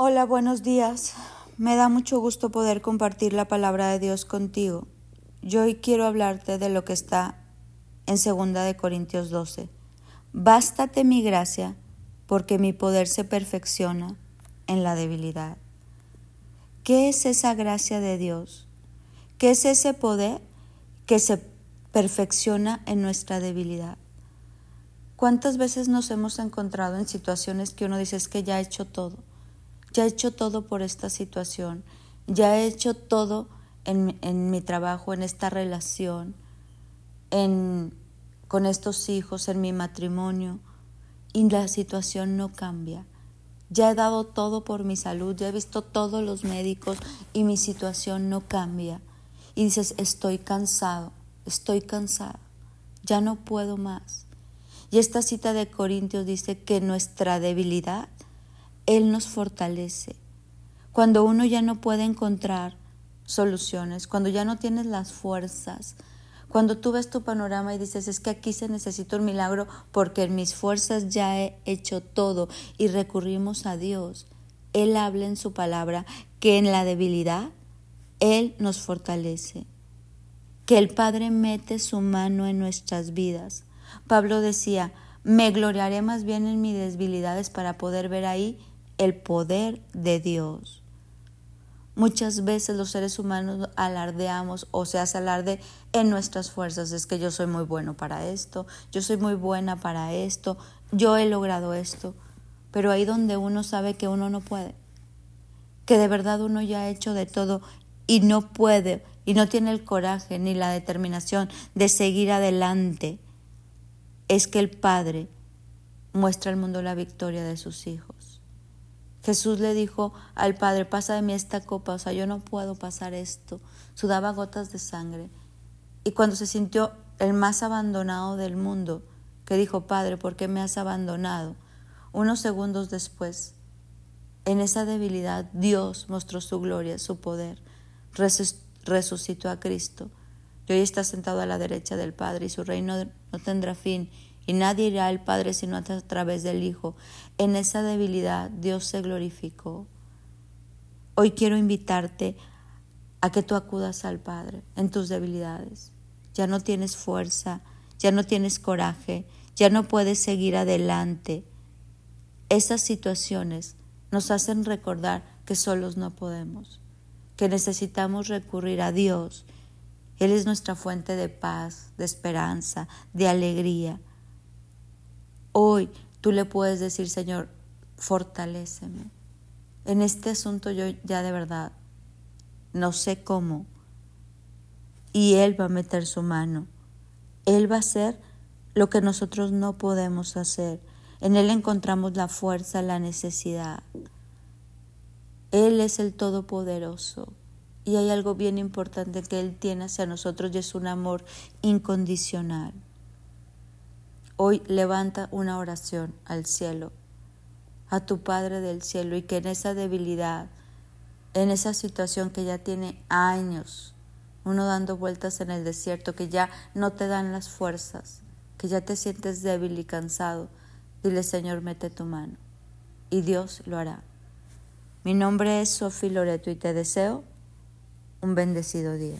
Hola, buenos días. Me da mucho gusto poder compartir la palabra de Dios contigo. Yo hoy quiero hablarte de lo que está en 2 de Corintios 12. Bástate mi gracia, porque mi poder se perfecciona en la debilidad. ¿Qué es esa gracia de Dios? ¿Qué es ese poder que se perfecciona en nuestra debilidad? ¿Cuántas veces nos hemos encontrado en situaciones que uno dice es que ya he hecho todo? Ya he hecho todo por esta situación, ya he hecho todo en, mi trabajo, en esta relación, en, con estos hijos, en mi matrimonio, y la situación no cambia. Ya he dado todo por mi salud, ya he visto todos los médicos y mi situación no cambia. Y dices, estoy cansado, estoy cansada, ya no puedo más. Y esta cita de Corintios dice que nuestra debilidad él nos fortalece. Cuando uno ya no puede encontrar soluciones, cuando ya no tienes las fuerzas, cuando tú ves tu panorama y dices, es que aquí se necesita un milagro porque en mis fuerzas ya he hecho todo y recurrimos a Dios. Él habla en su palabra que en la debilidad Él nos fortalece, que el Padre mete su mano en nuestras vidas. Pablo decía, me gloriaré más bien en mis debilidades para poder ver ahí el poder de Dios. Muchas veces los seres humanos alardeamos o se hace alarde en nuestras fuerzas. Es que yo soy muy bueno para esto, yo soy muy buena para esto, yo he logrado esto. Pero ahí donde uno sabe que uno no puede, que de verdad uno ya ha hecho de todo y no puede y no tiene el coraje ni la determinación de seguir adelante, es que el Padre muestra al mundo la victoria de sus hijos. Jesús le dijo al Padre, pasa de mí esta copa, o sea, yo no puedo pasar esto. Sudaba gotas de sangre. Y cuando se sintió el más abandonado del mundo, que dijo, Padre, ¿por qué me has abandonado? Unos segundos después, en esa debilidad, Dios mostró su gloria, su poder, resucitó a Cristo. Y hoy está sentado a la derecha del Padre y su reino no tendrá fin y nadie irá al Padre sino a través del Hijo. En esa debilidad Dios se glorificó. Hoy quiero invitarte a que tú acudas al Padre en tus debilidades. Ya no tienes fuerza, ya no tienes coraje, ya no puedes seguir adelante. Esas situaciones nos hacen recordar que solos no podemos, que necesitamos recurrir a Dios. Él es nuestra fuente de paz, de esperanza, de alegría. Hoy tú le puedes decir, Señor, fortaléceme. En este asunto yo ya de verdad no sé cómo. Y Él va a meter su mano. Él va a hacer lo que nosotros no podemos hacer. En Él encontramos la fuerza, la necesidad. Él es el Todopoderoso. Y hay algo bien importante que Él tiene hacia nosotros y es un amor incondicional. Hoy levanta una oración al cielo, a tu Padre del cielo, y que en esa debilidad, en esa situación que ya tiene años, uno dando vueltas en el desierto, que ya no te dan las fuerzas, que ya te sientes débil y cansado, dile Señor, mete tu mano. Y Dios lo hará. Mi nombre es Sofi Loreto y te deseo un bendecido día.